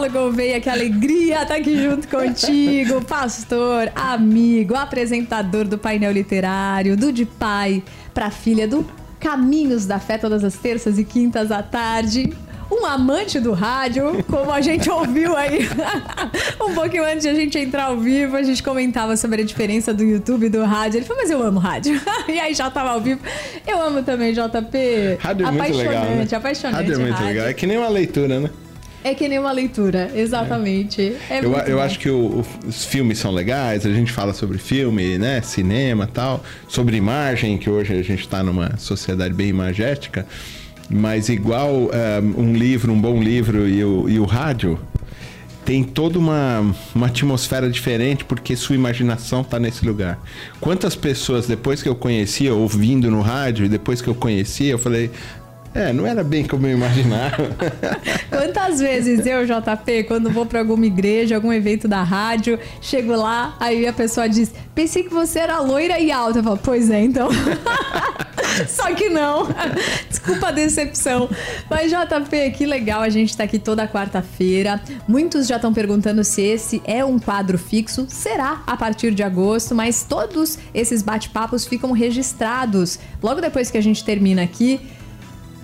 Paulo Gouveia, que alegria estar aqui junto contigo, pastor, amigo, apresentador do painel literário, do De Pai para Filha, do Caminhos da Fé, todas as terças e quintas à tarde um amante do rádio, como a gente ouviu aí um pouquinho antes de a gente entrar ao vivo, a gente comentava sobre a diferença do YouTube e do rádio. Ele falou, mas eu amo rádio. e aí já tava ao vivo. Eu amo também, JP. Rádio é muito legal, né? apaixonante. Rádio é muito rádio. legal. É que nem uma leitura, né? É que nem uma leitura, exatamente. É. É eu, eu acho que o, os filmes são legais, a gente fala sobre filme, né? Cinema tal, sobre imagem, que hoje a gente está numa sociedade bem imagética. Mas igual um, eh, um livro, um bom livro e o, e o rádio, tem toda uma, uma atmosfera diferente porque sua imaginação está nesse lugar. Quantas pessoas, depois que eu conhecia, ouvindo no rádio, e depois que eu conhecia, eu falei, é, não era bem como eu imaginava. Quantas vezes eu, JP, quando vou para alguma igreja, algum evento da rádio, chego lá, aí a pessoa diz: Pensei que você era loira e alta. Eu falo: Pois é, então. Só que não. Desculpa a decepção. Mas, JP, que legal a gente tá aqui toda quarta-feira. Muitos já estão perguntando se esse é um quadro fixo. Será a partir de agosto, mas todos esses bate-papos ficam registrados. Logo depois que a gente termina aqui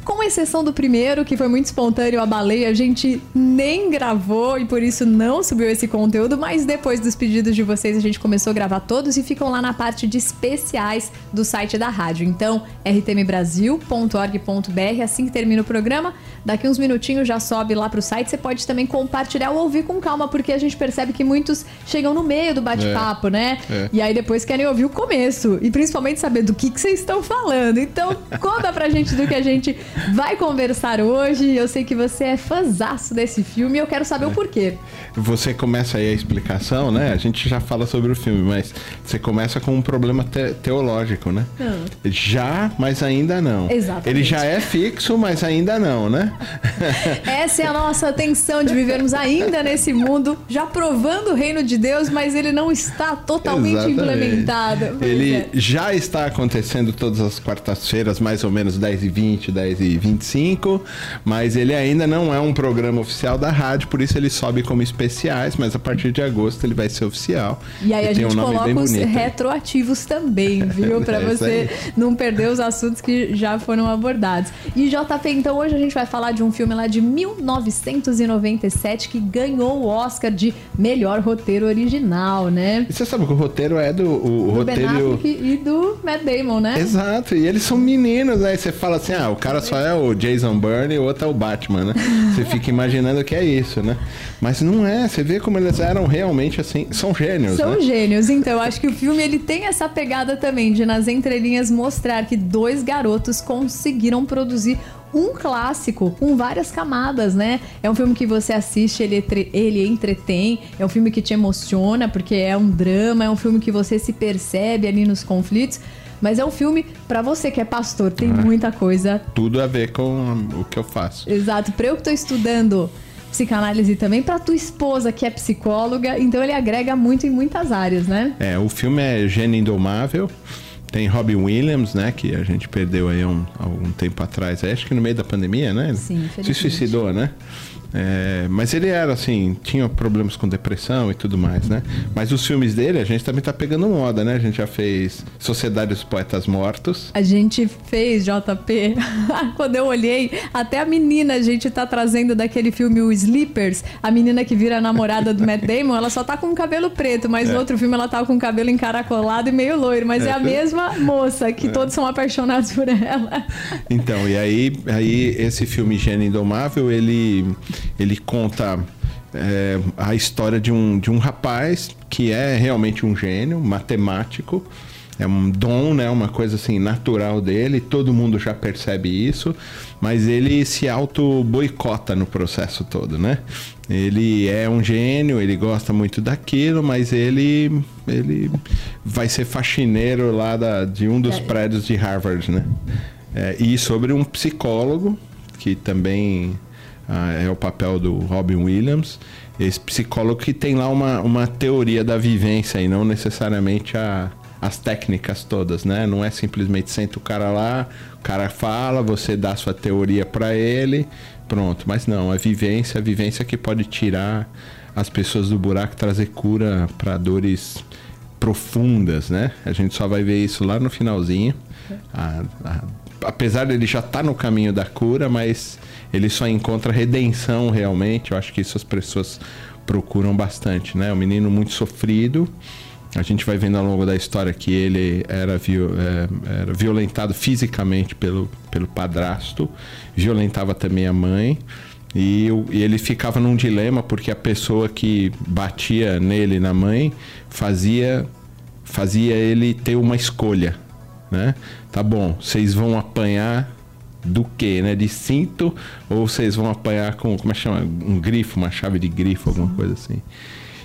com exceção do primeiro, que foi muito espontâneo, a baleia, a gente nem gravou e por isso não subiu esse conteúdo, mas depois dos pedidos de vocês a gente começou a gravar todos e ficam lá na parte de especiais do site da rádio. Então, rtmbrasil.org.br, assim que termina o programa, daqui uns minutinhos já sobe lá pro site, você pode também compartilhar ou ouvir com calma, porque a gente percebe que muitos chegam no meio do bate-papo, é, né? É. E aí depois querem ouvir o começo e principalmente saber do que, que vocês estão falando. Então, conta pra gente do que a gente vai conversar hoje. Eu sei que você é fãzaço desse filme e eu quero saber é. o porquê. Você começa aí a explicação, né? A gente já fala sobre o filme, mas você começa com um problema te teológico, né? Ah. Já, mas ainda não. Exatamente. Ele já é fixo, mas ainda não, né? Essa é a nossa tensão de vivermos ainda nesse mundo, já provando o reino de Deus, mas ele não está totalmente Exatamente. implementado. Ele é. já está acontecendo todas as quartas-feiras, mais ou menos 10h20, 10h20. 225, mas ele ainda não é um programa oficial da rádio, por isso ele sobe como especiais, mas a partir de agosto ele vai ser oficial. E aí e a gente um coloca os retroativos também, viu? Para é você não perder os assuntos que já foram abordados. E JP, então hoje a gente vai falar de um filme lá de 1997 que ganhou o Oscar de melhor roteiro original, né? E você sabe que o roteiro é do o, do roteiro ben Affleck e do Matt Damon, né? Exato. E eles são meninos, né? E você fala assim: "Ah, o cara só é o Jason Bourne e o outro é o Batman, né? Você fica imaginando que é isso, né? Mas não é, você vê como eles eram realmente assim, são gênios, São né? gênios, então eu acho que o filme ele tem essa pegada também de nas entrelinhas mostrar que dois garotos conseguiram produzir um clássico com várias camadas, né? É um filme que você assiste, ele, ele entretém, é um filme que te emociona, porque é um drama, é um filme que você se percebe ali nos conflitos. Mas é um filme para você que é pastor, tem ah, muita coisa. Tudo a ver com o que eu faço. Exato. Para eu que tô estudando psicanálise também, para tua esposa que é psicóloga, então ele agrega muito em muitas áreas, né? É, o filme é Gênio Indomável. Tem Robin Williams, né? Que a gente perdeu aí um, algum tempo atrás. Acho que no meio da pandemia, né? Sim, Se suicidou, né? É, mas ele era assim, tinha problemas com depressão e tudo mais, né? Mas os filmes dele, a gente também tá pegando moda, né? A gente já fez Sociedade dos Poetas Mortos. A gente fez, JP. Quando eu olhei, até a menina a gente tá trazendo daquele filme O Sleepers, a menina que vira a namorada do Matt Damon, ela só tá com o cabelo preto, mas é. no outro filme ela tá com o cabelo encaracolado e meio loiro, mas é, é a mesma moça que é. todos são apaixonados por ela. Então, e aí, aí esse filme Gênio Indomável, ele ele conta é, a história de um, de um rapaz que é realmente um gênio, matemático, é um dom, né, uma coisa assim natural dele, todo mundo já percebe isso, mas ele se auto boicota no processo todo, né? Ele é um gênio, ele gosta muito daquilo, mas ele ele vai ser faxineiro lá da, de um dos é. prédios de Harvard, né? É, e sobre um psicólogo que também é o papel do Robin Williams, esse psicólogo que tem lá uma, uma teoria da vivência e não necessariamente a, as técnicas todas, né? Não é simplesmente senta o cara lá, o cara fala, você dá a sua teoria para ele, pronto. Mas não, a vivência, a vivência que pode tirar as pessoas do buraco, trazer cura para dores profundas, né? A gente só vai ver isso lá no finalzinho. A, a, apesar dele já estar tá no caminho da cura, mas ele só encontra redenção realmente. Eu acho que isso as pessoas procuram bastante, né? O menino muito sofrido. A gente vai vendo ao longo da história que ele era, viol, é, era violentado fisicamente pelo, pelo padrasto, violentava também a mãe. E, e, ele ficava num dilema porque a pessoa que batia nele na mãe fazia fazia ele ter uma escolha, né? Tá bom, vocês vão apanhar do que, né? De cinto ou vocês vão apanhar com como é que chama? Um grifo, uma chave de grifo, alguma coisa assim.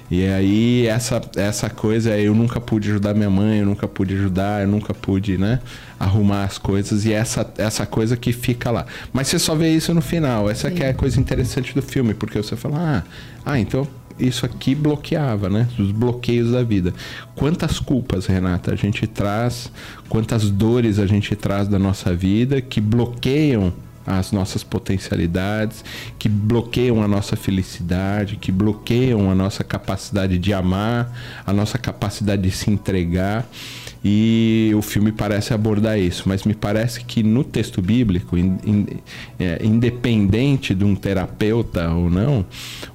E aí essa essa coisa eu nunca pude ajudar minha mãe, eu nunca pude ajudar, eu nunca pude, né, arrumar as coisas e essa essa coisa que fica lá. Mas você só vê isso no final. Essa Sim. que é a coisa interessante do filme, porque você fala: "Ah, ah, então isso aqui bloqueava, né? Os bloqueios da vida. Quantas culpas, Renata, a gente traz, quantas dores a gente traz da nossa vida que bloqueiam as nossas potencialidades, que bloqueiam a nossa felicidade, que bloqueiam a nossa capacidade de amar, a nossa capacidade de se entregar. E o filme parece abordar isso, mas me parece que no texto bíblico, in, in, é, independente de um terapeuta ou não,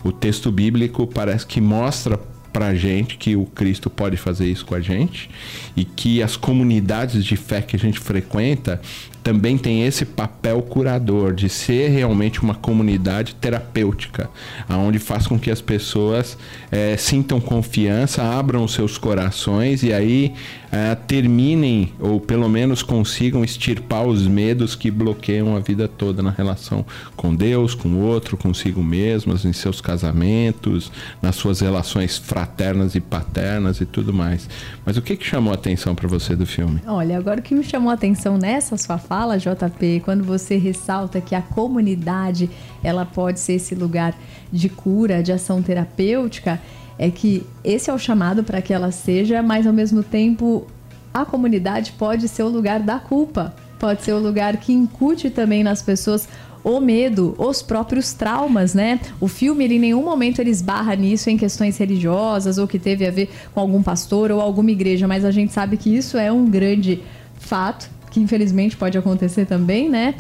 o texto bíblico parece que mostra para a gente que o Cristo pode fazer isso com a gente e que as comunidades de fé que a gente frequenta também tem esse papel curador de ser realmente uma comunidade terapêutica, aonde faz com que as pessoas é, sintam confiança, abram os seus corações e aí é, terminem ou pelo menos consigam extirpar os medos que bloqueiam a vida toda na relação com Deus, com o outro, consigo mesmas, em seus casamentos, nas suas relações fraternas e paternas e tudo mais. Mas o que, que chamou a atenção para você do filme? Olha, agora o que me chamou a atenção nessa sua fala JP, quando você ressalta que a comunidade ela pode ser esse lugar de cura, de ação terapêutica, é que esse é o chamado para que ela seja, mas ao mesmo tempo a comunidade pode ser o lugar da culpa, pode ser o lugar que incute também nas pessoas o medo, os próprios traumas, né? O filme, ele, em nenhum momento ele esbarra nisso em questões religiosas ou que teve a ver com algum pastor ou alguma igreja, mas a gente sabe que isso é um grande fato que infelizmente pode acontecer também, né?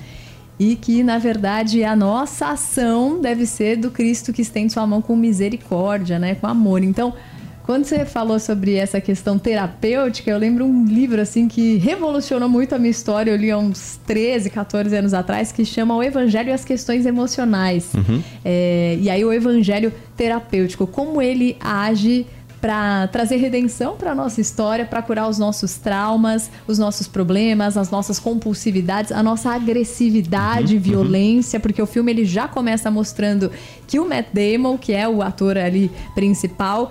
E que, na verdade, a nossa ação deve ser do Cristo que estende sua mão com misericórdia, né? Com amor. Então, quando você falou sobre essa questão terapêutica, eu lembro um livro assim que revolucionou muito a minha história. Eu li há uns 13, 14 anos atrás, que chama O Evangelho e as Questões Emocionais. Uhum. É, e aí o Evangelho terapêutico, como ele age para trazer redenção para a nossa história, para curar os nossos traumas, os nossos problemas, as nossas compulsividades, a nossa agressividade, uhum, violência, uhum. porque o filme ele já começa mostrando que o Matt Damon, que é o ator ali principal,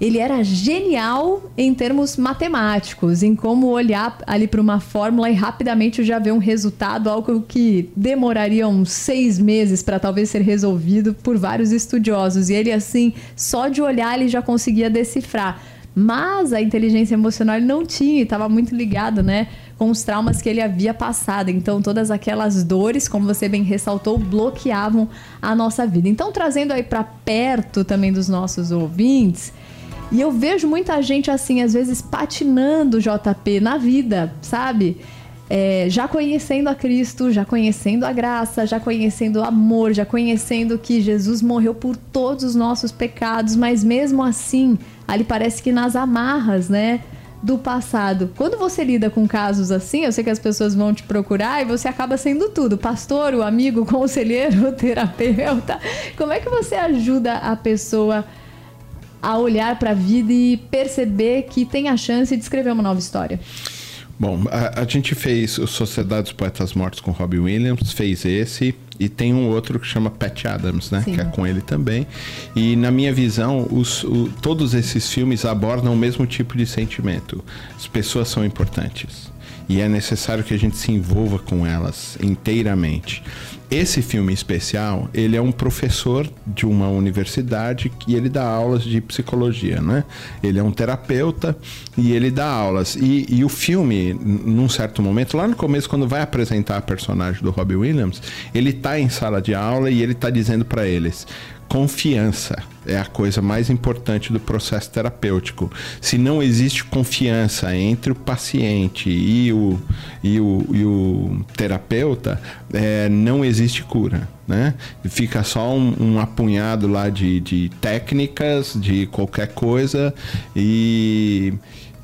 ele era genial em termos matemáticos, em como olhar ali para uma fórmula e rapidamente já ver um resultado, algo que demoraria uns seis meses para talvez ser resolvido por vários estudiosos. E ele, assim, só de olhar ele já conseguia decifrar. Mas a inteligência emocional ele não tinha, estava muito ligado, né? Com os traumas que ele havia passado. Então, todas aquelas dores, como você bem ressaltou, bloqueavam a nossa vida. Então, trazendo aí para perto também dos nossos ouvintes, e eu vejo muita gente assim, às vezes patinando JP na vida, sabe? É, já conhecendo a Cristo, já conhecendo a graça, já conhecendo o amor, já conhecendo que Jesus morreu por todos os nossos pecados, mas mesmo assim, ali parece que nas amarras, né? Do passado. Quando você lida com casos assim, eu sei que as pessoas vão te procurar e você acaba sendo tudo: pastor, o amigo, o conselheiro, o terapeuta. Como é que você ajuda a pessoa a olhar para a vida e perceber que tem a chance de escrever uma nova história? Bom, a, a gente fez o Sociedade dos Poetas Mortos com Robbie Williams, fez esse, e tem um outro que chama Pat Adams, né? Sim. Que é com ele também. E na minha visão, os, o, todos esses filmes abordam o mesmo tipo de sentimento. As pessoas são importantes. E é necessário que a gente se envolva com elas inteiramente. Esse filme especial, ele é um professor de uma universidade que ele dá aulas de psicologia, né? Ele é um terapeuta e ele dá aulas. E, e o filme, num certo momento, lá no começo, quando vai apresentar a personagem do Robbie Williams, ele tá em sala de aula e ele tá dizendo para eles confiança é a coisa mais importante do processo terapêutico. Se não existe confiança entre o paciente e o, e o, e o terapeuta, é, não existe cura. Né? Fica só um, um apunhado lá de, de técnicas, de qualquer coisa e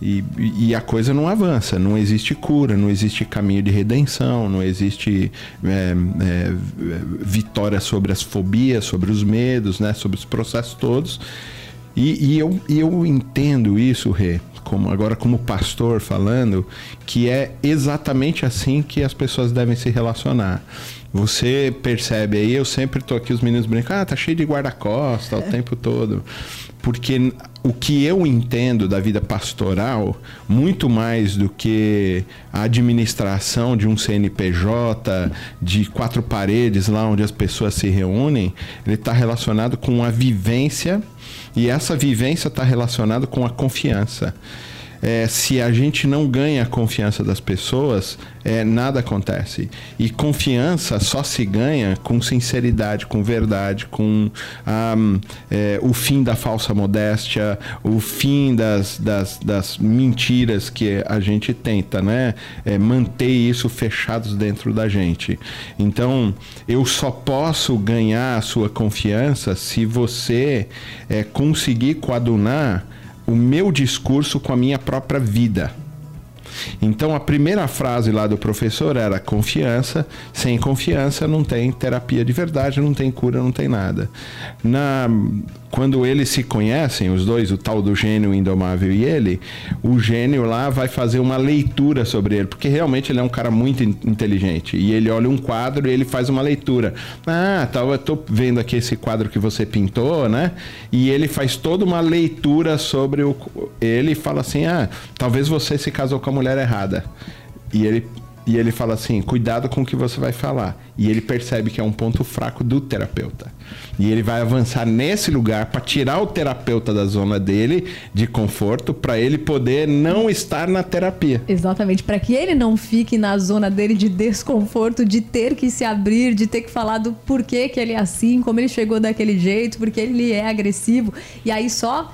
e, e, a coisa não avança, não existe cura, não existe caminho de redenção, não existe é, é, vitória sobre as fobias, sobre os medos, né, sobre os processos todos. E, e eu, eu entendo isso, Rê, como, agora como pastor falando, que é exatamente assim que as pessoas devem se relacionar. Você percebe aí, eu sempre tô aqui, os meninos brincam, ah, tá cheio de guarda-costas o tempo todo. Porque o que eu entendo da vida pastoral, muito mais do que a administração de um CNPJ, de quatro paredes lá onde as pessoas se reúnem, ele está relacionado com a vivência e essa vivência está relacionada com a confiança é, se a gente não ganha a confiança das pessoas, é, nada acontece. E confiança só se ganha com sinceridade, com verdade, com um, é, o fim da falsa modéstia, o fim das, das, das mentiras que a gente tenta, né? É, manter isso fechados dentro da gente. Então, eu só posso ganhar a sua confiança se você é, conseguir coadunar o meu discurso com a minha própria vida. Então a primeira frase lá do professor era confiança. Sem confiança não tem terapia de verdade, não tem cura, não tem nada. Na quando eles se conhecem, os dois, o tal do gênio indomável e ele, o gênio lá vai fazer uma leitura sobre ele, porque realmente ele é um cara muito inteligente. E ele olha um quadro e ele faz uma leitura. Ah, tal, eu tô vendo aqui esse quadro que você pintou, né? E ele faz toda uma leitura sobre o. Ele fala assim: ah, talvez você se casou com a mulher errada. E ele e ele fala assim: cuidado com o que você vai falar. E ele percebe que é um ponto fraco do terapeuta. E ele vai avançar nesse lugar para tirar o terapeuta da zona dele de conforto, para ele poder não estar na terapia. Exatamente, para que ele não fique na zona dele de desconforto, de ter que se abrir, de ter que falar do porquê que ele é assim, como ele chegou daquele jeito, porque ele é agressivo. E aí só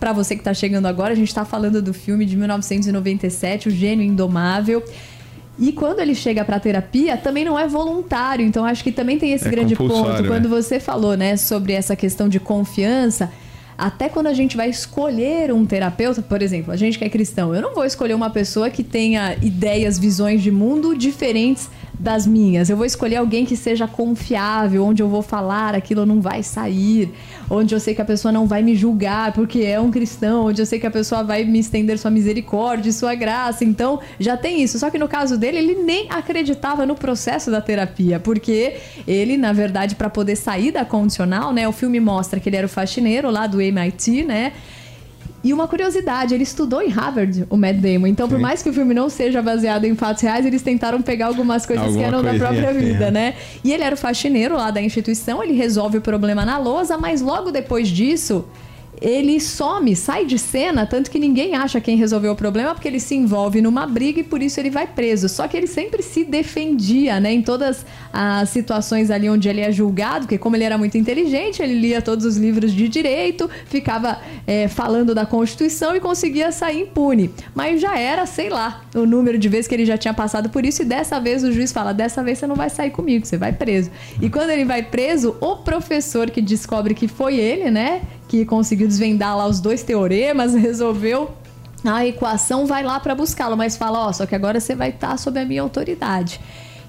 para você que está chegando agora, a gente está falando do filme de 1997, O Gênio Indomável. E quando ele chega para terapia, também não é voluntário. Então acho que também tem esse é grande ponto. Quando né? você falou, né, sobre essa questão de confiança, até quando a gente vai escolher um terapeuta, por exemplo, a gente que é cristão, eu não vou escolher uma pessoa que tenha ideias, visões de mundo diferentes das minhas. Eu vou escolher alguém que seja confiável, onde eu vou falar, aquilo não vai sair, onde eu sei que a pessoa não vai me julgar porque é um cristão, onde eu sei que a pessoa vai me estender sua misericórdia, sua graça. Então, já tem isso. Só que no caso dele, ele nem acreditava no processo da terapia, porque ele, na verdade, para poder sair da condicional, né, o filme mostra que ele era o faxineiro lá do MIT, né? E uma curiosidade, ele estudou em Harvard, o Matt Damon. Então, Sim. por mais que o filme não seja baseado em fatos reais, eles tentaram pegar algumas coisas Alguma que eram da própria vida, é. né? E ele era o faxineiro lá da instituição, ele resolve o problema na lousa, mas logo depois disso, ele some, sai de cena, tanto que ninguém acha quem resolveu o problema, porque ele se envolve numa briga e por isso ele vai preso. Só que ele sempre se defendia, né? Em todas as situações ali onde ele é julgado, porque como ele era muito inteligente, ele lia todos os livros de direito, ficava é, falando da Constituição e conseguia sair impune. Mas já era, sei lá, o número de vezes que ele já tinha passado por isso, e dessa vez o juiz fala: dessa vez você não vai sair comigo, você vai preso. E quando ele vai preso, o professor que descobre que foi ele, né? Que conseguiu desvendar lá os dois teoremas, resolveu a equação, vai lá para buscá-lo, mas fala, ó, só que agora você vai estar tá sob a minha autoridade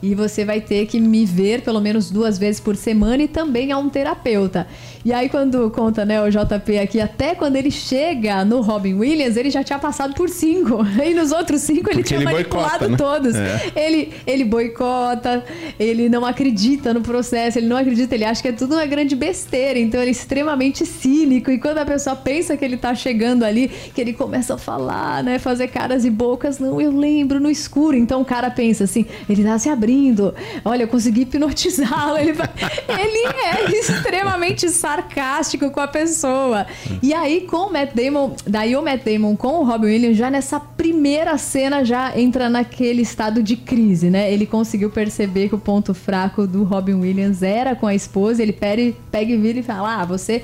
e você vai ter que me ver pelo menos duas vezes por semana e também a um terapeuta. E aí, quando conta, né, o JP aqui, até quando ele chega no Robin Williams, ele já tinha passado por cinco. E nos outros cinco ele Porque tinha ele manipulado boicota, né? todos. É. Ele, ele boicota, ele não acredita no processo, ele não acredita, ele acha que é tudo uma grande besteira. Então ele é extremamente cínico. E quando a pessoa pensa que ele tá chegando ali, que ele começa a falar, né, fazer caras e bocas, não, eu lembro no escuro. Então o cara pensa assim, ele tá se abrindo abrindo. Olha, eu consegui hipnotizá-lo. Ele, ele é extremamente sarcástico com a pessoa. E aí, com o Matt Damon, daí o Matt Damon com o Robin Williams, já nessa primeira cena, já entra naquele estado de crise, né? Ele conseguiu perceber que o ponto fraco do Robin Williams era com a esposa. Ele pega, e vira e fala: Ah, você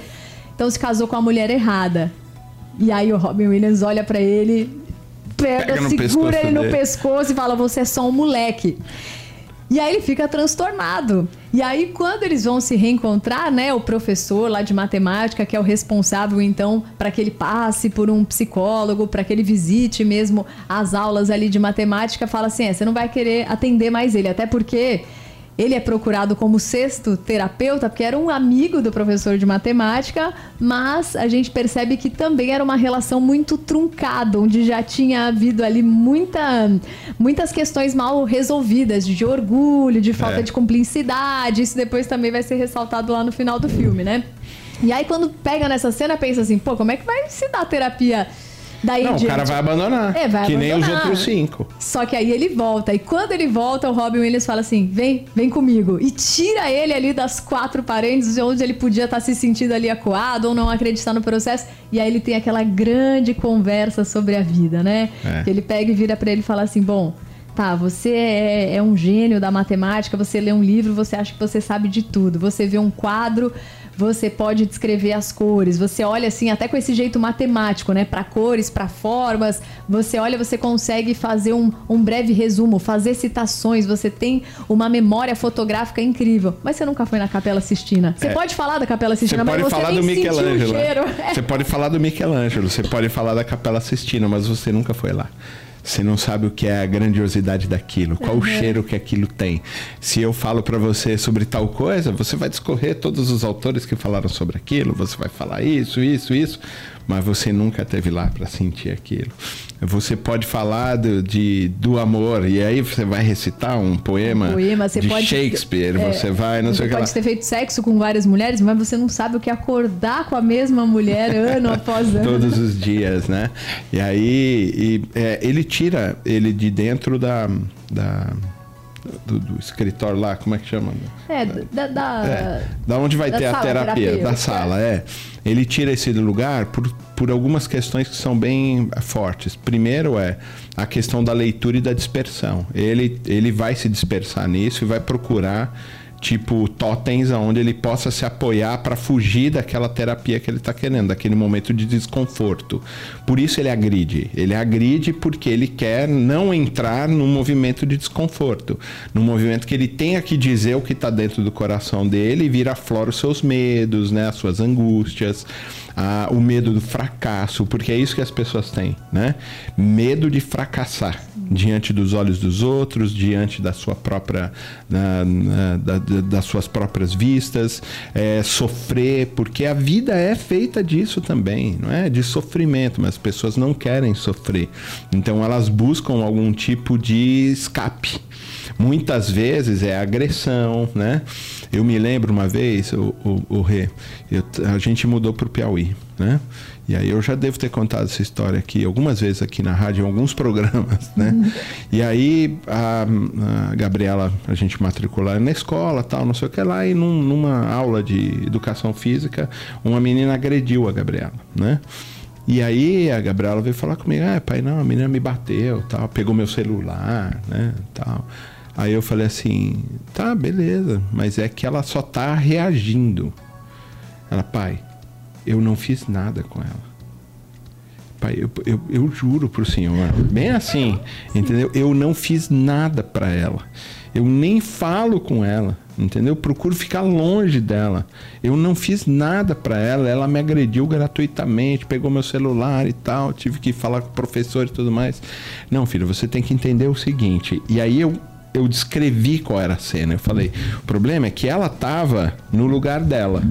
então se casou com a mulher errada. E aí o Robin Williams olha para ele, pega, pega segura ele no pescoço e fala: Você é só um moleque. E aí ele fica transtornado. E aí, quando eles vão se reencontrar, né, o professor lá de matemática, que é o responsável, então, para que ele passe por um psicólogo, para que ele visite mesmo as aulas ali de matemática, fala assim: é, você não vai querer atender mais ele, até porque ele é procurado como sexto terapeuta, porque era um amigo do professor de matemática, mas a gente percebe que também era uma relação muito truncada, onde já tinha havido ali muita, muitas questões mal resolvidas, de orgulho, de falta é. de cumplicidade. Isso depois também vai ser ressaltado lá no final do filme, né? E aí, quando pega nessa cena, pensa assim, pô, como é que vai se dar terapia Daí não, o cara vai abandonar. É, vai que abandonar. nem os outros cinco. Só que aí ele volta. E quando ele volta, o Robin Williams fala assim: vem, vem comigo. E tira ele ali das quatro paredes, onde ele podia estar tá se sentindo ali acuado ou não acreditar no processo. E aí ele tem aquela grande conversa sobre a vida, né? É. Que ele pega e vira para ele e fala assim: bom. Tá, você é, é um gênio da matemática, você lê um livro, você acha que você sabe de tudo. Você vê um quadro, você pode descrever as cores. Você olha assim, até com esse jeito matemático, né? Para cores, para formas. Você olha, você consegue fazer um, um breve resumo, fazer citações. Você tem uma memória fotográfica incrível. Mas você nunca foi na Capela Sistina. Você é. pode falar da Capela Sistina, você mas pode você falar do Michelangelo. Você pode falar do Michelangelo. Você pode falar da Capela Sistina, mas você nunca foi lá. Você não sabe o que é a grandiosidade daquilo, qual uhum. o cheiro que aquilo tem. Se eu falo para você sobre tal coisa, você vai discorrer todos os autores que falaram sobre aquilo, você vai falar isso, isso, isso mas você nunca teve lá para sentir aquilo. Você pode falar do, de, do amor e aí você vai recitar um poema, um poema de pode, Shakespeare, é, você vai, não você sei o que pode ter feito sexo com várias mulheres, mas você não sabe o que é acordar com a mesma mulher ano após ano. Todos os dias, né? E aí e, é, ele tira ele de dentro da, da do, do, escritório lá, como é que chama? É, da, da, é, da onde vai ter a terapia, terapia, da sala, é. Ele tira esse lugar por, por algumas questões que são bem fortes. Primeiro é a questão da leitura e da dispersão. Ele, ele vai se dispersar nisso e vai procurar tipo totens aonde ele possa se apoiar para fugir daquela terapia que ele está querendo, daquele momento de desconforto. Por isso ele agride. Ele agride porque ele quer não entrar num movimento de desconforto, num movimento que ele tenha que dizer o que está dentro do coração dele e vir à flora os seus medos, né, as suas angústias, o medo do fracasso, porque é isso que as pessoas têm, né? Medo de fracassar diante dos olhos dos outros, diante da sua própria, na, da, das suas próprias vistas, é, sofrer, porque a vida é feita disso também, não é? De sofrimento, mas as pessoas não querem sofrer, então elas buscam algum tipo de escape. Muitas vezes é agressão, né? Eu me lembro uma vez, o, o, o Rê, eu, a gente mudou para o Piauí, né? E aí eu já devo ter contado essa história aqui algumas vezes aqui na rádio, em alguns programas, né? Uhum. E aí a, a, Gabriela, a gente matricular na escola, tal, não sei o que lá, e num, numa aula de educação física, uma menina agrediu a Gabriela, né? E aí a Gabriela veio falar comigo, ah, pai, não, a menina me bateu, tal, pegou meu celular, né, tal. Aí eu falei assim, tá, beleza, mas é que ela só tá reagindo. Ela, pai, eu não fiz nada com ela. Pai, eu, eu, eu juro pro senhor, bem assim, entendeu? Eu não fiz nada para ela. Eu nem falo com ela, entendeu? Eu procuro ficar longe dela. Eu não fiz nada para ela, ela me agrediu gratuitamente, pegou meu celular e tal, tive que falar com o professor e tudo mais. Não, filho, você tem que entender o seguinte. E aí eu eu descrevi qual era a cena. Eu falei: o problema é que ela tava no lugar dela.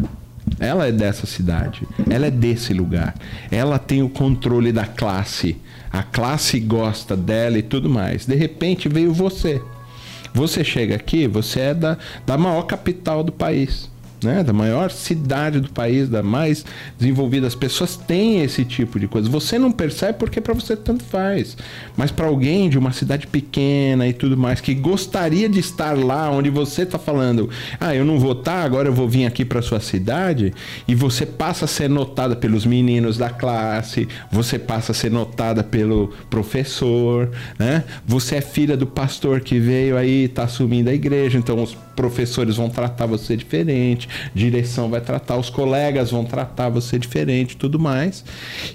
Ela é dessa cidade, ela é desse lugar. Ela tem o controle da classe. A classe gosta dela e tudo mais. De repente veio você. Você chega aqui, você é da, da maior capital do país. Né? Da maior cidade do país, da mais desenvolvida. As pessoas têm esse tipo de coisa. Você não percebe porque para você tanto faz. Mas para alguém de uma cidade pequena e tudo mais que gostaria de estar lá onde você está falando, ah, eu não vou estar, tá, agora eu vou vir aqui para sua cidade e você passa a ser notada pelos meninos da classe, você passa a ser notada pelo professor, né? Você é filha do pastor que veio aí, está assumindo a igreja, então os professores vão tratar você diferente, direção vai tratar, os colegas vão tratar você diferente, tudo mais.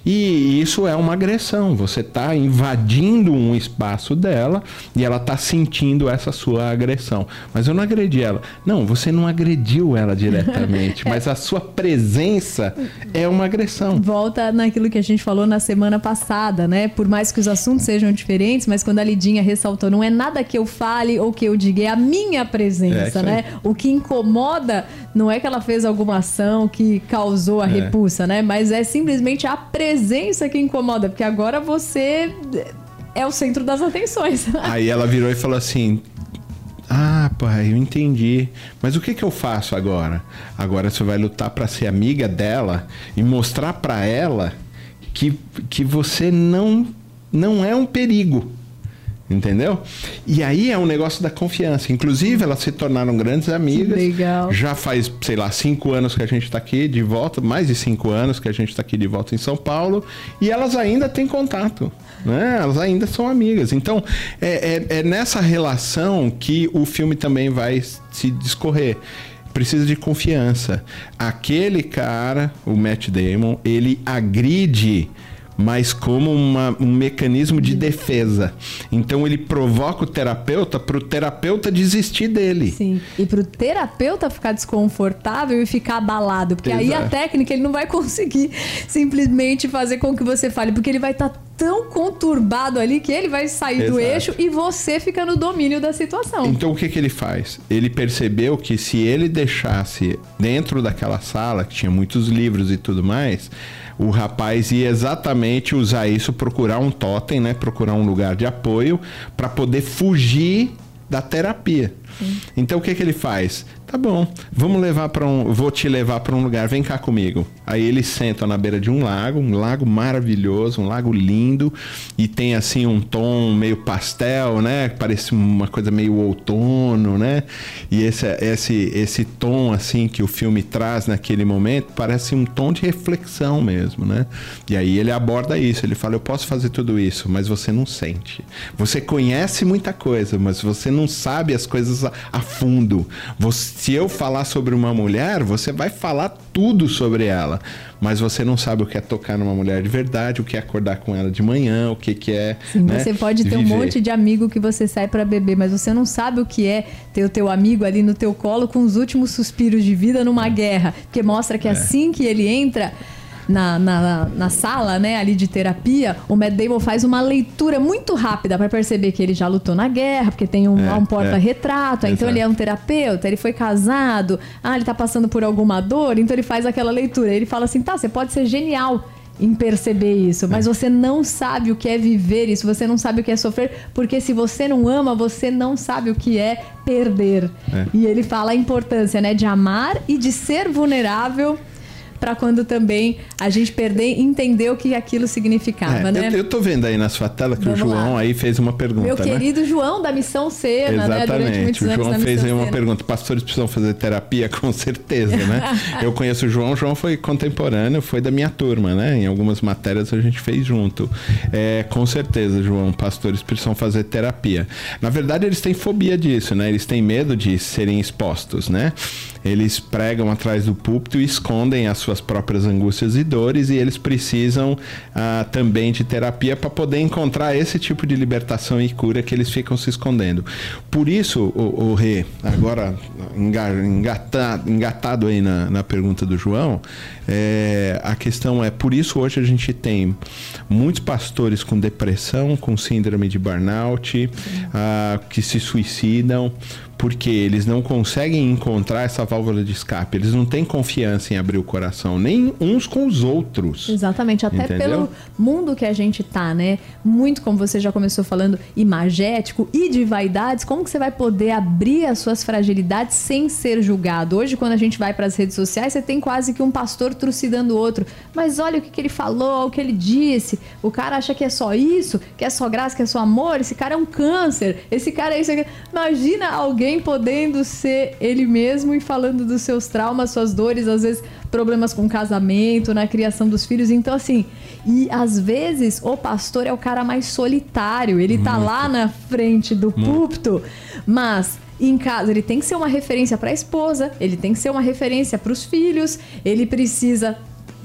E isso é uma agressão. Você está invadindo um espaço dela e ela está sentindo essa sua agressão. Mas eu não agredi ela. Não, você não agrediu ela diretamente, mas a sua presença é uma agressão. Volta naquilo que a gente falou na semana passada, né? Por mais que os assuntos sejam diferentes, mas quando a Lidinha ressaltou, não é nada que eu fale ou que eu diga, é a minha presença. É né? O que incomoda não é que ela fez alguma ação que causou a é. repulsa, né? Mas é simplesmente a presença que incomoda, porque agora você é o centro das atenções. Aí ela virou e falou assim: ah, pai, eu entendi. Mas o que, que eu faço agora? Agora você vai lutar para ser amiga dela e mostrar para ela que, que você não, não é um perigo. Entendeu? E aí é um negócio da confiança. Inclusive, elas se tornaram grandes amigas. Legal. Já faz, sei lá, cinco anos que a gente está aqui de volta, mais de cinco anos que a gente está aqui de volta em São Paulo. E elas ainda têm contato. Né? Elas ainda são amigas. Então, é, é, é nessa relação que o filme também vai se discorrer precisa de confiança. Aquele cara, o Matt Damon, ele agride mas como uma, um mecanismo de defesa. Então ele provoca o terapeuta para o terapeuta desistir dele. Sim. E para o terapeuta ficar desconfortável e ficar abalado, porque Exato. aí a técnica ele não vai conseguir simplesmente fazer com que você fale, porque ele vai estar tá tão conturbado ali que ele vai sair Exato. do eixo e você fica no domínio da situação. Então o que, que ele faz? Ele percebeu que se ele deixasse dentro daquela sala, que tinha muitos livros e tudo mais, o rapaz ia exatamente usar isso, procurar um totem, né? Procurar um lugar de apoio para poder fugir da terapia. Sim. Então o que, que ele faz? Tá bom, vamos levar para um, vou te levar para um lugar, vem cá comigo. Aí eles sentam na beira de um lago, um lago maravilhoso, um lago lindo e tem assim um tom meio pastel, né? Parece uma coisa meio outono, né? E esse esse esse tom assim que o filme traz naquele momento parece um tom de reflexão mesmo, né? E aí ele aborda isso, ele fala: "Eu posso fazer tudo isso, mas você não sente. Você conhece muita coisa, mas você não sabe as coisas a, a fundo. Você se eu falar sobre uma mulher, você vai falar tudo sobre ela, mas você não sabe o que é tocar numa mulher de verdade, o que é acordar com ela de manhã, o que, que é. Sim, né, você pode ter viver. um monte de amigo que você sai para beber, mas você não sabe o que é ter o teu amigo ali no teu colo com os últimos suspiros de vida numa é. guerra, porque mostra que é. assim que ele entra na, na, na, sala, né, ali de terapia, o Matt Damon faz uma leitura muito rápida para perceber que ele já lutou na guerra, porque tem um, é, um porta-retrato, é. então ele é um terapeuta, ele foi casado, ah, ele tá passando por alguma dor, então ele faz aquela leitura. Ele fala assim: tá, você pode ser genial em perceber isso, mas você não sabe o que é viver isso, você não sabe o que é sofrer, porque se você não ama, você não sabe o que é perder. É. E ele fala a importância, né, de amar e de ser vulnerável para quando também a gente perder entender o que aquilo significava, é, né? Eu, eu tô vendo aí na sua tela que Vamos o João lá. aí fez uma pergunta, Meu né? querido João da Missão Sena, né? Exatamente. Né? o João fez aí uma pergunta. Pastores precisam fazer terapia? Com certeza, né? eu conheço o João. O João foi contemporâneo, foi da minha turma, né? Em algumas matérias a gente fez junto. É, com certeza, João. Pastores precisam fazer terapia. Na verdade, eles têm fobia disso, né? Eles têm medo de serem expostos, né? Eles pregam atrás do púlpito e escondem as suas próprias angústias e dores e eles precisam ah, também de terapia para poder encontrar esse tipo de libertação e cura que eles ficam se escondendo. Por isso, o, o Rê, agora engatado, engatado aí na, na pergunta do João, é, a questão é, por isso hoje a gente tem muitos pastores com depressão, com síndrome de burnout, ah, que se suicidam, porque eles não conseguem encontrar essa válvula de escape, eles não têm confiança em abrir o coração, nem uns com os outros. Exatamente, até Entendeu? pelo mundo que a gente tá, né? Muito como você já começou falando, imagético e de vaidades, como que você vai poder abrir as suas fragilidades sem ser julgado? Hoje, quando a gente vai para as redes sociais, você tem quase que um pastor trucidando o outro. Mas olha o que, que ele falou, o que ele disse. O cara acha que é só isso, que é só graça, que é só amor. Esse cara é um câncer. Esse cara é isso aqui. Imagina alguém podendo ser ele mesmo e falando dos seus traumas, suas dores, às vezes problemas com casamento, na criação dos filhos. Então, assim, e às vezes o pastor é o cara mais solitário. Ele tá lá na frente do púlpito, mas em casa ele tem que ser uma referência para a esposa, ele tem que ser uma referência para os filhos, ele precisa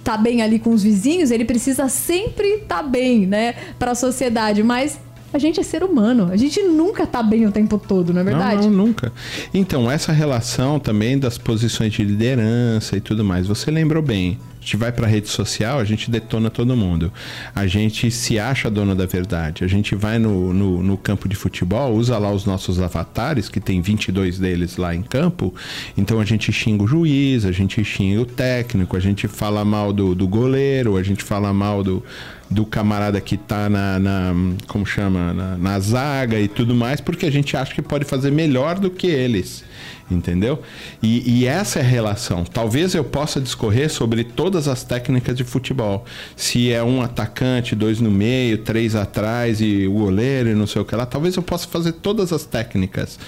tá bem ali com os vizinhos, ele precisa sempre tá bem, né, para a sociedade, mas a gente é ser humano, a gente nunca tá bem o tempo todo, não é verdade? Não, não, nunca. Então, essa relação também das posições de liderança e tudo mais, você lembrou bem. Gente vai para rede social, a gente detona todo mundo. A gente se acha dono da verdade. A gente vai no, no, no campo de futebol, usa lá os nossos avatares, que tem 22 deles lá em campo. Então a gente xinga o juiz, a gente xinga o técnico, a gente fala mal do, do goleiro, a gente fala mal do, do camarada que tá na, na como chama, na, na zaga e tudo mais, porque a gente acha que pode fazer melhor do que eles, entendeu? E, e essa é a relação. Talvez eu possa discorrer sobre todas as técnicas de futebol. Se é um atacante, dois no meio, três atrás e o goleiro e não sei o que lá, talvez eu possa fazer todas as técnicas.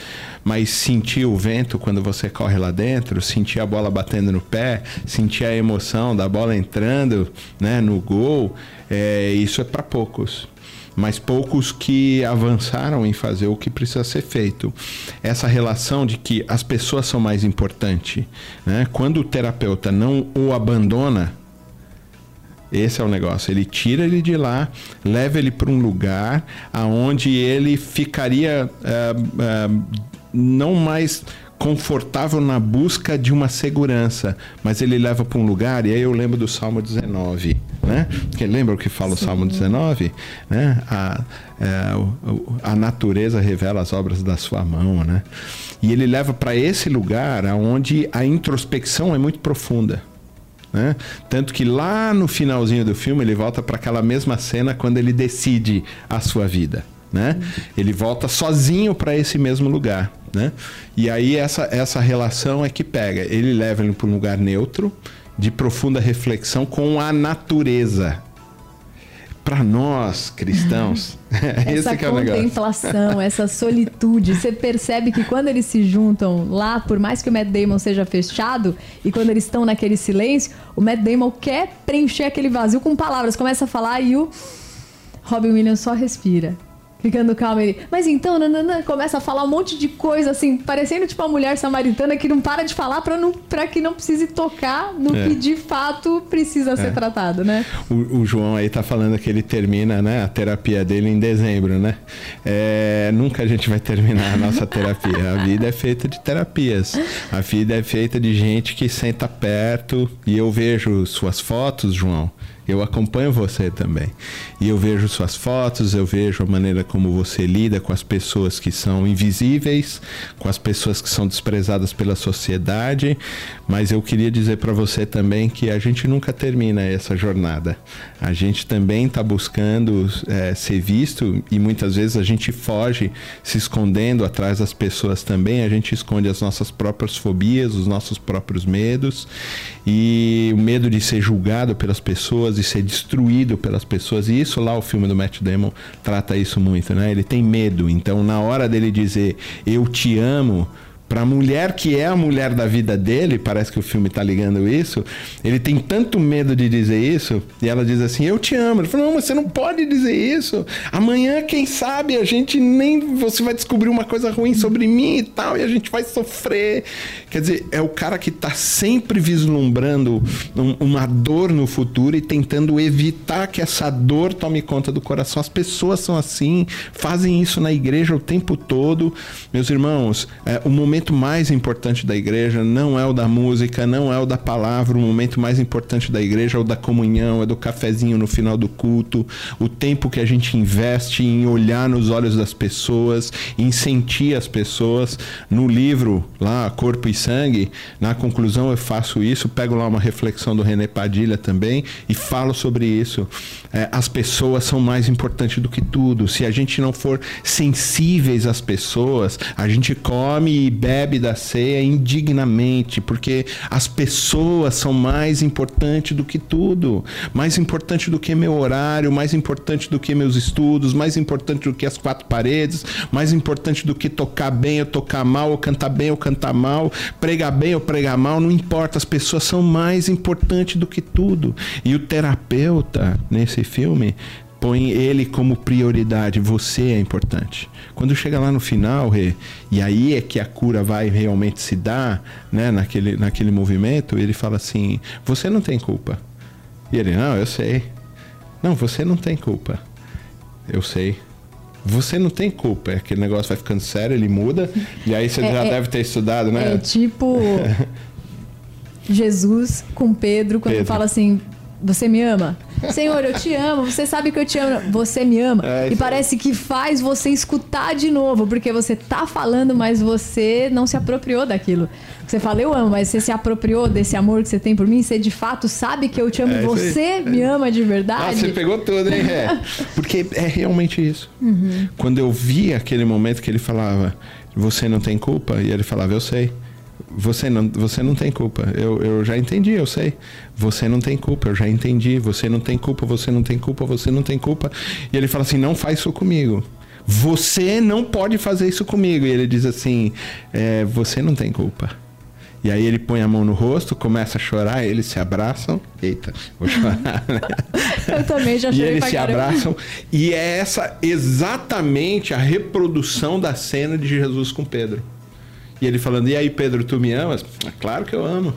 Mas sentir o vento quando você corre lá dentro, sentir a bola batendo no pé, sentir a emoção da bola entrando né, no gol, é, isso é para poucos. Mas poucos que avançaram em fazer o que precisa ser feito. Essa relação de que as pessoas são mais importantes. Né? Quando o terapeuta não o abandona, esse é o negócio. Ele tira ele de lá, leva ele para um lugar aonde ele ficaria é, é, não mais confortável na busca de uma segurança, mas ele leva para um lugar, e aí eu lembro do Salmo 19, né? Porque lembra o que fala Sim. o Salmo 19? Né? A, é, a natureza revela as obras da sua mão, né? E ele leva para esse lugar onde a introspecção é muito profunda. Né? Tanto que lá no finalzinho do filme ele volta para aquela mesma cena quando ele decide a sua vida. Né? Ele volta sozinho para esse mesmo lugar. Né? E aí essa, essa relação é que pega. Ele leva ele para um lugar neutro, de profunda reflexão com a natureza. Para nós cristãos, essa é contemplação, essa solitude, você percebe que quando eles se juntam lá, por mais que o Matt Damon seja fechado, e quando eles estão naquele silêncio, o Matt Damon quer preencher aquele vazio com palavras, começa a falar e o Robin Williams só respira. Ficando calmo ele. Mas então, nanana, começa a falar um monte de coisa, assim, parecendo tipo uma mulher samaritana que não para de falar pra, não, pra que não precise tocar no é. que de fato precisa é. ser tratado, né? O, o, João aí tá falando que ele termina, né, a terapia dele em dezembro, né? É, nunca a gente vai terminar a nossa terapia. A vida é feita de terapias. A vida é feita de gente que senta perto e eu vejo suas fotos, João. Eu acompanho você também. E eu vejo suas fotos, eu vejo a maneira como você lida com as pessoas que são invisíveis, com as pessoas que são desprezadas pela sociedade. Mas eu queria dizer para você também que a gente nunca termina essa jornada. A gente também está buscando é, ser visto e muitas vezes a gente foge se escondendo atrás das pessoas também. A gente esconde as nossas próprias fobias, os nossos próprios medos e o medo de ser julgado pelas pessoas de ser destruído pelas pessoas. E isso lá o filme do Matt Damon trata isso muito, né? Ele tem medo. Então, na hora dele dizer eu te amo, para a mulher que é a mulher da vida dele, parece que o filme está ligando isso, ele tem tanto medo de dizer isso, e ela diz assim: Eu te amo. Ele falou: Não, mas você não pode dizer isso. Amanhã, quem sabe, a gente nem. Você vai descobrir uma coisa ruim sobre mim e tal, e a gente vai sofrer. Quer dizer, é o cara que está sempre vislumbrando um, uma dor no futuro e tentando evitar que essa dor tome conta do coração. As pessoas são assim, fazem isso na igreja o tempo todo. Meus irmãos, é, o momento momento mais importante da igreja não é o da música, não é o da palavra. O momento mais importante da igreja é o da comunhão, é do cafezinho no final do culto, o tempo que a gente investe em olhar nos olhos das pessoas, em sentir as pessoas. No livro lá, Corpo e Sangue, na conclusão eu faço isso, pego lá uma reflexão do René Padilha também e falo sobre isso. É, as pessoas são mais importantes do que tudo. Se a gente não for sensíveis às pessoas, a gente come e bebe da ceia indignamente, porque as pessoas são mais importantes do que tudo, mais importante do que meu horário, mais importante do que meus estudos, mais importante do que as quatro paredes, mais importante do que tocar bem ou tocar mal, ou cantar bem ou cantar mal, pregar bem ou pregar mal, não importa, as pessoas são mais importantes do que tudo. E o terapeuta nesse filme põe ele como prioridade, você é importante. Quando chega lá no final, Rê, e aí é que a cura vai realmente se dar, né, naquele, naquele movimento, ele fala assim: você não tem culpa. E ele, não, eu sei. Não, você não tem culpa. Eu sei. Você não tem culpa. Aquele negócio vai ficando sério, ele muda, e aí você é, já é, deve ter estudado, né? É tipo Jesus com Pedro, quando Pedro. fala assim: Você me ama? Senhor, eu te amo, você sabe que eu te amo, você me ama. É, e parece que faz você escutar de novo, porque você tá falando, mas você não se apropriou daquilo. Você fala, eu amo, mas você se apropriou desse amor que você tem por mim? Você de fato sabe que eu te amo, é, você me ama de verdade? Ah, você pegou tudo, hein? É. Porque é realmente isso. Uhum. Quando eu vi aquele momento que ele falava, você não tem culpa, e ele falava, eu sei. Você não, você não tem culpa. Eu, eu já entendi, eu sei. Você não tem culpa, eu já entendi. Você não tem culpa, você não tem culpa, você não tem culpa. E ele fala assim: não faz isso comigo. Você não pode fazer isso comigo. E ele diz assim: é, você não tem culpa. E aí ele põe a mão no rosto, começa a chorar, eles se abraçam. Eita, vou chorar. Né? Eu também já chorei. E eles se caramba. abraçam. E é essa exatamente a reprodução da cena de Jesus com Pedro. E ele falando: E aí, Pedro, tu me amas? Ah, claro que eu amo.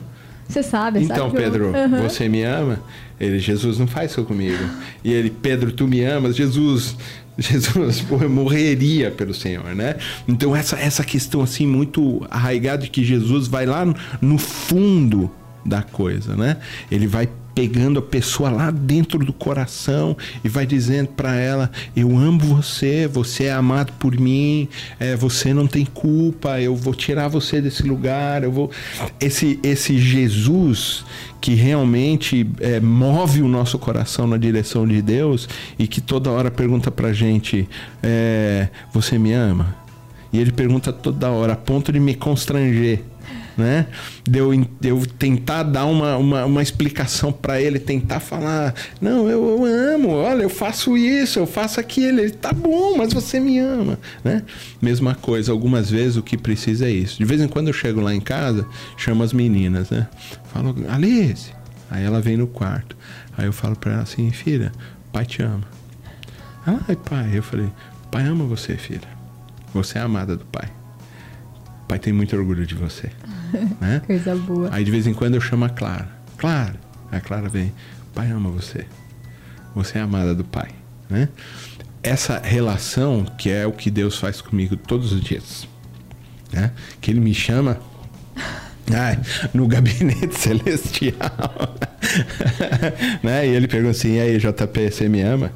Você sabe, Então, sabe Pedro, eu... uhum. você me ama? Ele, Jesus, não faz isso comigo. E ele, Pedro, tu me amas? Jesus, Jesus morreria pelo Senhor, né? Então, essa, essa questão assim, muito arraigada de que Jesus vai lá no, no fundo da coisa, né? Ele vai pegando a pessoa lá dentro do coração e vai dizendo para ela: Eu amo você, você é amado por mim, é, você não tem culpa, eu vou tirar você desse lugar, eu vou. Esse, esse Jesus que realmente é, move o nosso coração na direção de Deus e que toda hora pergunta pra gente: é, Você me ama? E ele pergunta toda hora, a ponto de me constranger né? De eu, eu tentar dar uma, uma, uma explicação para ele, tentar falar: não, eu, eu, amo, olha, eu faço isso, eu faço aquilo. Ele tá bom, mas você me ama, né? Mesma coisa, algumas vezes o que precisa é isso. De vez em quando eu chego lá em casa, chamo as meninas, né? Falo, Alice. Aí ela vem no quarto. Aí eu falo para ela assim: filha, pai te ama. Ai, pai. Eu falei: pai ama você, filha. Você é amada do pai. Pai tem muito orgulho de você. né? Coisa boa. Aí de vez em quando eu chamo a Clara. Clara. A Clara vem. Pai ama você. Você é amada do Pai. Né? Essa relação que é o que Deus faz comigo todos os dias. Né? Que Ele me chama Ai, no gabinete celestial. né? E ele pergunta assim: e aí, JP, você me ama?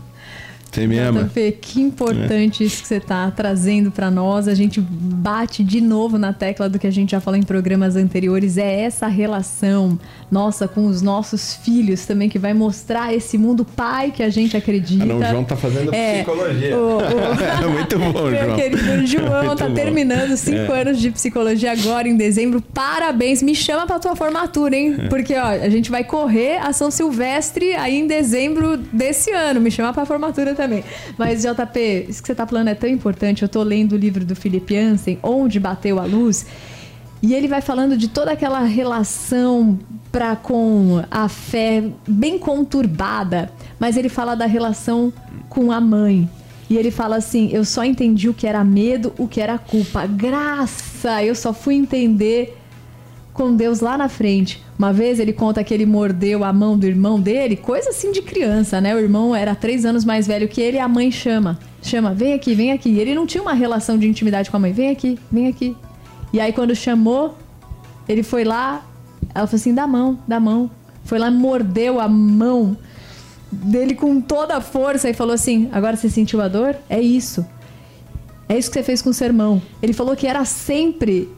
Você me ama? JP, que importante é. isso que você está trazendo para nós. A gente bate de novo na tecla do que a gente já falou em programas anteriores. É essa relação nossa com os nossos filhos também que vai mostrar esse mundo pai que a gente acredita. Ah, não, o João tá fazendo é, psicologia. O, o... Muito bom, Meu João. querido João Muito tá bom. terminando cinco é. anos de psicologia agora em dezembro. Parabéns. Me chama para tua formatura, hein? É. Porque ó, a gente vai correr a São Silvestre aí em dezembro desse ano. Me chama para formatura também também. Mas, JP, isso que você está falando é tão importante. Eu estou lendo o livro do Philip Jansen, Onde Bateu a Luz. E ele vai falando de toda aquela relação para com a fé bem conturbada, mas ele fala da relação com a mãe. E ele fala assim: Eu só entendi o que era medo, o que era culpa. Graça! Eu só fui entender com Deus lá na frente. Uma vez ele conta que ele mordeu a mão do irmão dele, coisa assim de criança, né? O irmão era três anos mais velho que ele e a mãe chama. Chama, vem aqui, vem aqui. Ele não tinha uma relação de intimidade com a mãe. Vem aqui, vem aqui. E aí quando chamou, ele foi lá, ela falou assim: dá mão, dá mão. Foi lá, mordeu a mão dele com toda a força e falou assim: agora você sentiu a dor? É isso. É isso que você fez com o seu irmão. Ele falou que era sempre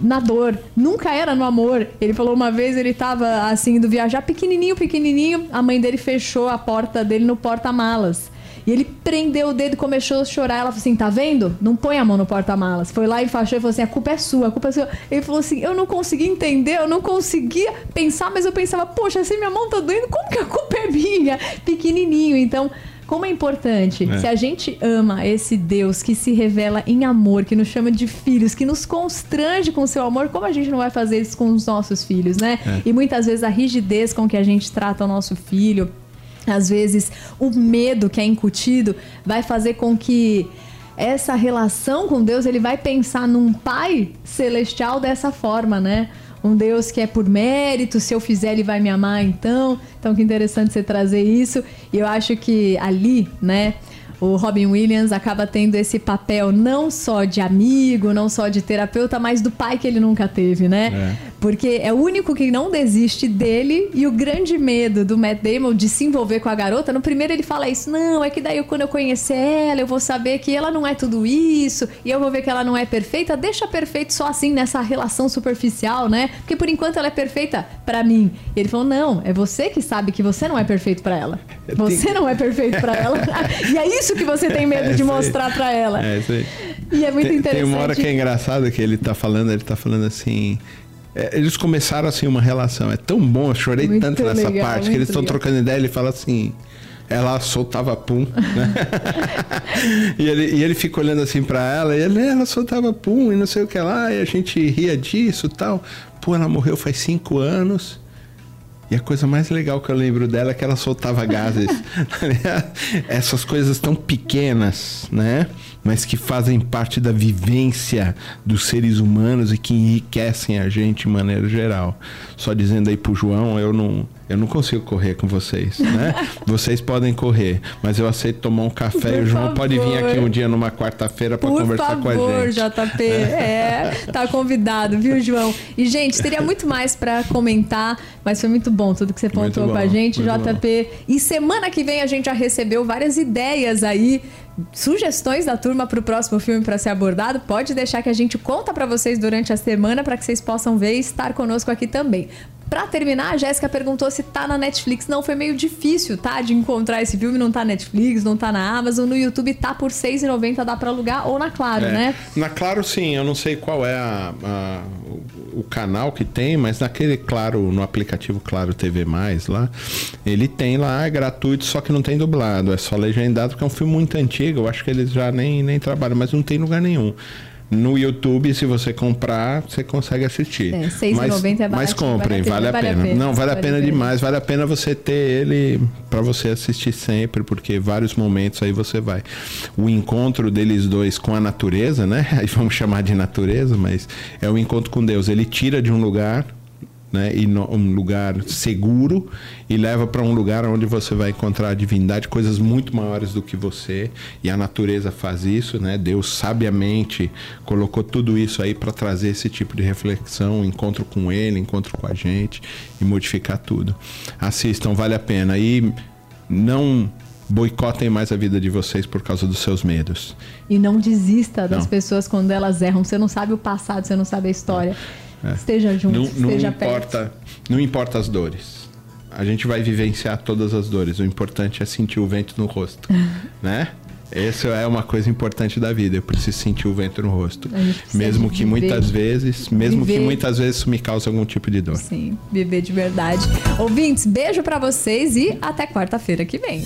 na dor, nunca era no amor. Ele falou uma vez ele tava assim indo viajar pequenininho, pequenininho, a mãe dele fechou a porta dele no porta-malas. E ele prendeu o dedo e começou a chorar. Ela falou assim: tá vendo? Não põe a mão no porta-malas. Foi lá e enfaixou e falou assim: a culpa é sua, a culpa é sua. Ele falou assim: eu não conseguia entender, eu não conseguia pensar, mas eu pensava, poxa, se minha mão tá doendo, como que a culpa é minha? Pequenininho. Então, como é importante, é. se a gente ama esse Deus que se revela em amor, que nos chama de filhos, que nos constrange com o seu amor, como a gente não vai fazer isso com os nossos filhos, né? É. E muitas vezes a rigidez com que a gente trata o nosso filho, às vezes o medo que é incutido, vai fazer com que essa relação com Deus, ele vai pensar num pai celestial dessa forma, né? Um Deus que é por mérito, se eu fizer ele vai me amar, então. Então que interessante você trazer isso. E eu acho que ali, né, o Robin Williams acaba tendo esse papel não só de amigo, não só de terapeuta, mas do pai que ele nunca teve, né? É. Porque é o único que não desiste dele e o grande medo do Matt Damon de se envolver com a garota. No primeiro ele fala isso, não, é que daí quando eu conhecer ela, eu vou saber que ela não é tudo isso e eu vou ver que ela não é perfeita. Deixa perfeito só assim nessa relação superficial, né? Porque por enquanto ela é perfeita para mim. E ele falou, não, é você que sabe que você não é perfeito para ela. Você não é perfeito para ela. e é isso que você tem medo é de mostrar para ela. É isso aí. E é muito tem, interessante. Tem uma hora que é engraçado que ele tá falando, ele tá falando assim. É, eles começaram assim uma relação. É tão bom, eu chorei muito tanto nessa legal, parte que eles estão trocando ideia. Ele fala assim. Ela soltava pum, né? e, ele, e ele fica olhando assim para ela, e ele, ela soltava pum, e não sei o que lá, e a gente ria disso tal. Pô, ela morreu faz cinco anos. E a coisa mais legal que eu lembro dela é que ela soltava gases. Essas coisas tão pequenas, né? Mas que fazem parte da vivência dos seres humanos e que enriquecem a gente de maneira geral. Só dizendo aí pro João, eu não eu não consigo correr com vocês, né? vocês podem correr, mas eu aceito tomar um café Por e o João favor. pode vir aqui um dia numa quarta-feira para conversar favor, com a gente. Por favor, JP. É, tá convidado, viu, João? E, gente, teria muito mais para comentar, mas foi muito bom tudo que você pontuou com a gente, JP. Bom. E semana que vem a gente já recebeu várias ideias aí sugestões da turma para o próximo filme para ser abordado, pode deixar que a gente conta para vocês durante a semana para que vocês possam ver e estar conosco aqui também. Pra terminar, a Jéssica perguntou se tá na Netflix. Não, foi meio difícil, tá? De encontrar esse filme. Não tá na Netflix, não tá na Amazon. No YouTube tá por R$6,90, dá pra alugar. Ou na Claro, é. né? Na Claro, sim. Eu não sei qual é a, a, o canal que tem, mas naquele Claro, no aplicativo Claro TV+, lá, ele tem lá, é gratuito, só que não tem dublado. É só legendado, porque é um filme muito antigo. Eu acho que eles já nem, nem trabalham, mas não tem lugar nenhum. No YouTube, se você comprar, você consegue assistir. É, 6,90 mas, é barato, Mas comprem, vale a, vale a, pena. pena. Não, vale, vale a pena demais. Vale a pena você ter ele para você assistir sempre, porque vários momentos aí você vai. O encontro deles dois com a natureza, né? Aí vamos chamar de natureza, mas é o encontro com Deus. Ele tira de um lugar né, e no, um lugar seguro e leva para um lugar onde você vai encontrar a divindade, coisas muito maiores do que você. E a natureza faz isso, né? Deus sabiamente colocou tudo isso aí para trazer esse tipo de reflexão, encontro com Ele, encontro com a gente e modificar tudo. Assistam, vale a pena. E não boicotem mais a vida de vocês por causa dos seus medos. E não desista das não. pessoas quando elas erram. Você não sabe o passado, você não sabe a história. É. Esteja junto, não, esteja não importa, perto. Não importa as dores. A gente vai vivenciar todas as dores. O importante é sentir o vento no rosto, né? Essa é uma coisa importante da vida. Eu preciso sentir o vento no rosto. Mesmo que viver, muitas vezes, mesmo viver. que muitas vezes isso me cause algum tipo de dor. Sim, viver de verdade. Ouvintes, beijo para vocês e até quarta-feira que vem.